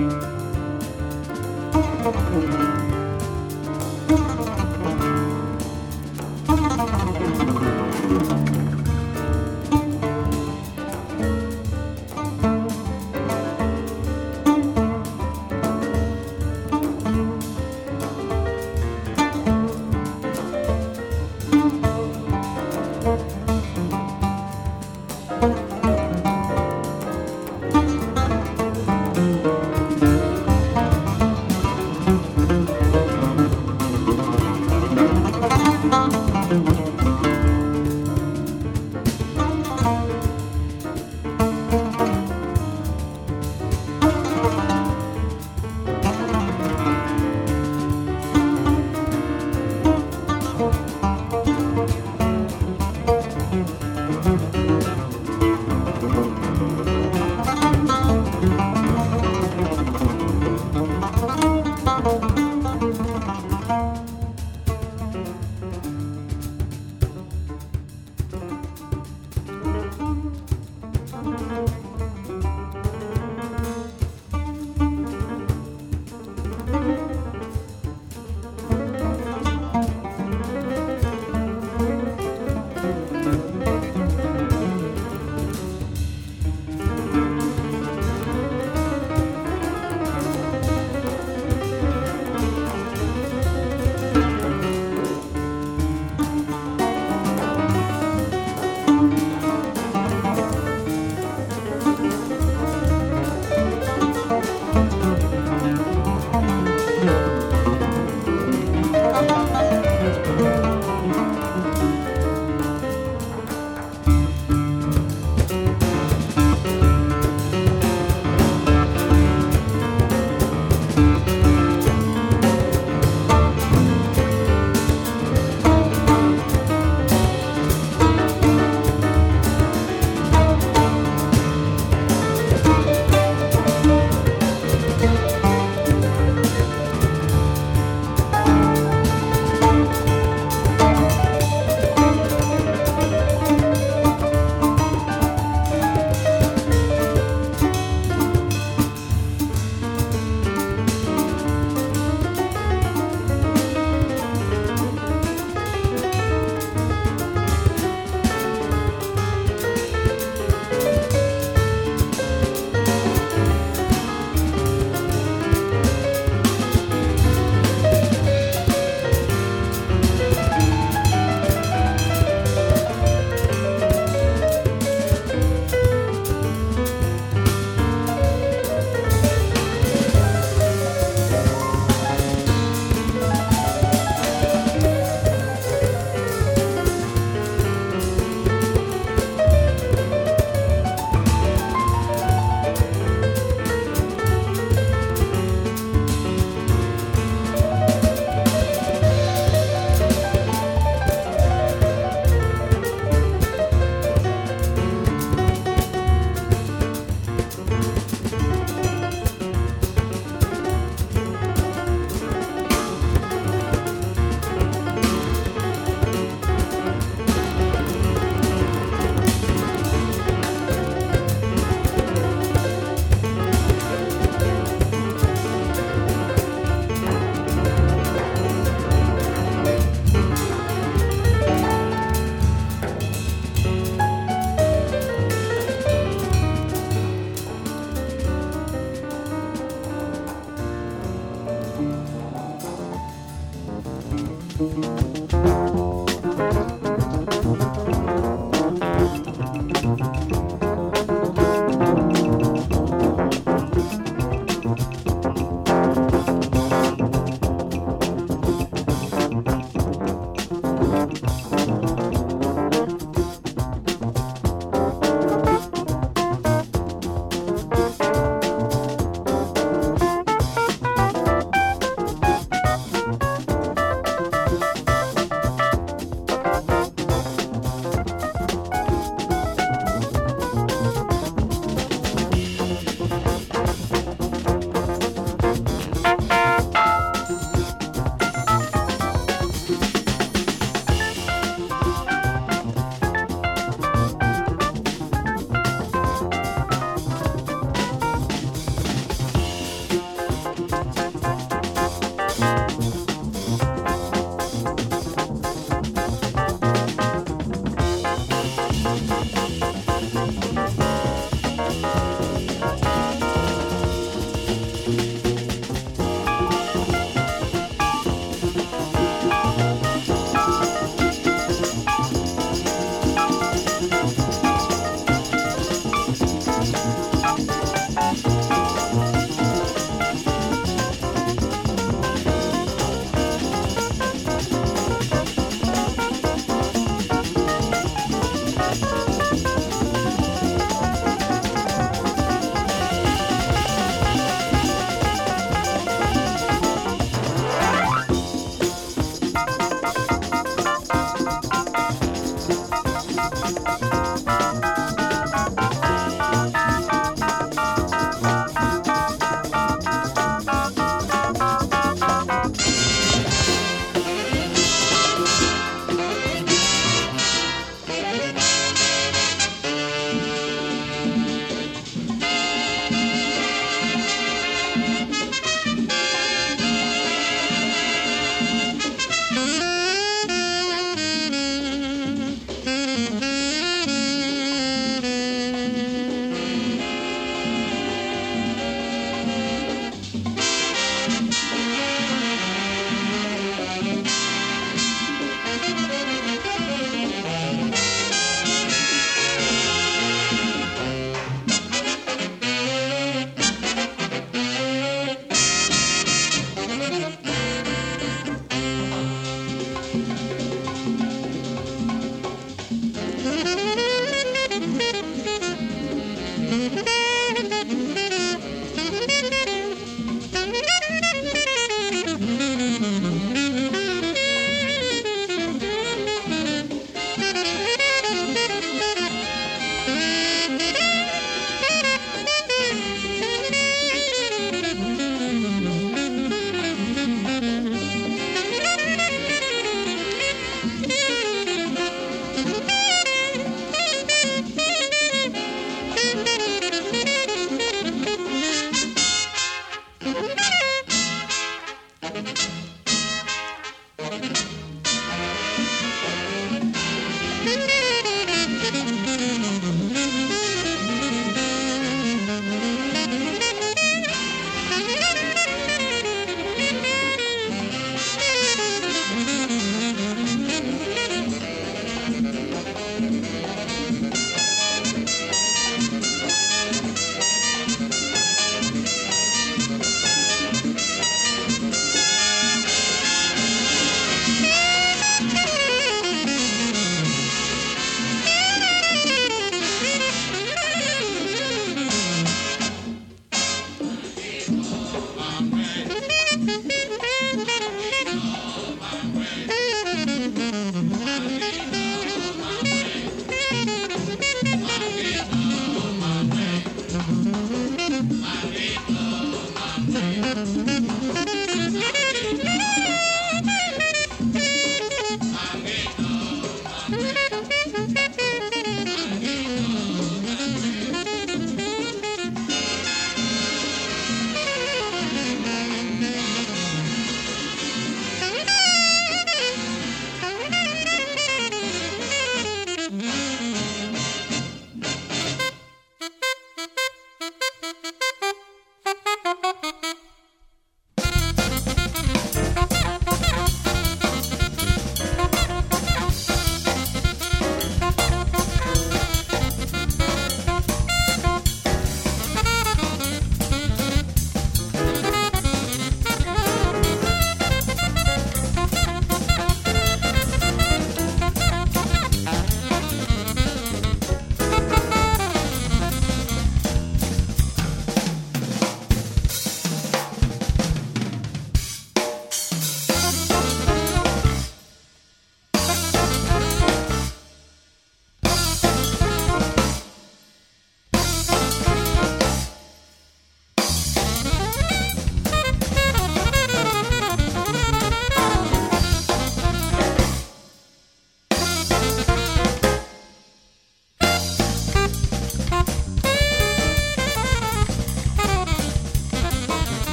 Thank you.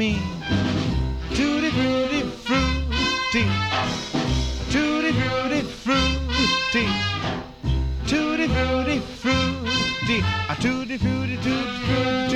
me. Tutti frutti frutti. Tutti frutti frutti. Tutti frutti frutti. Tutti frutti tutti frutti.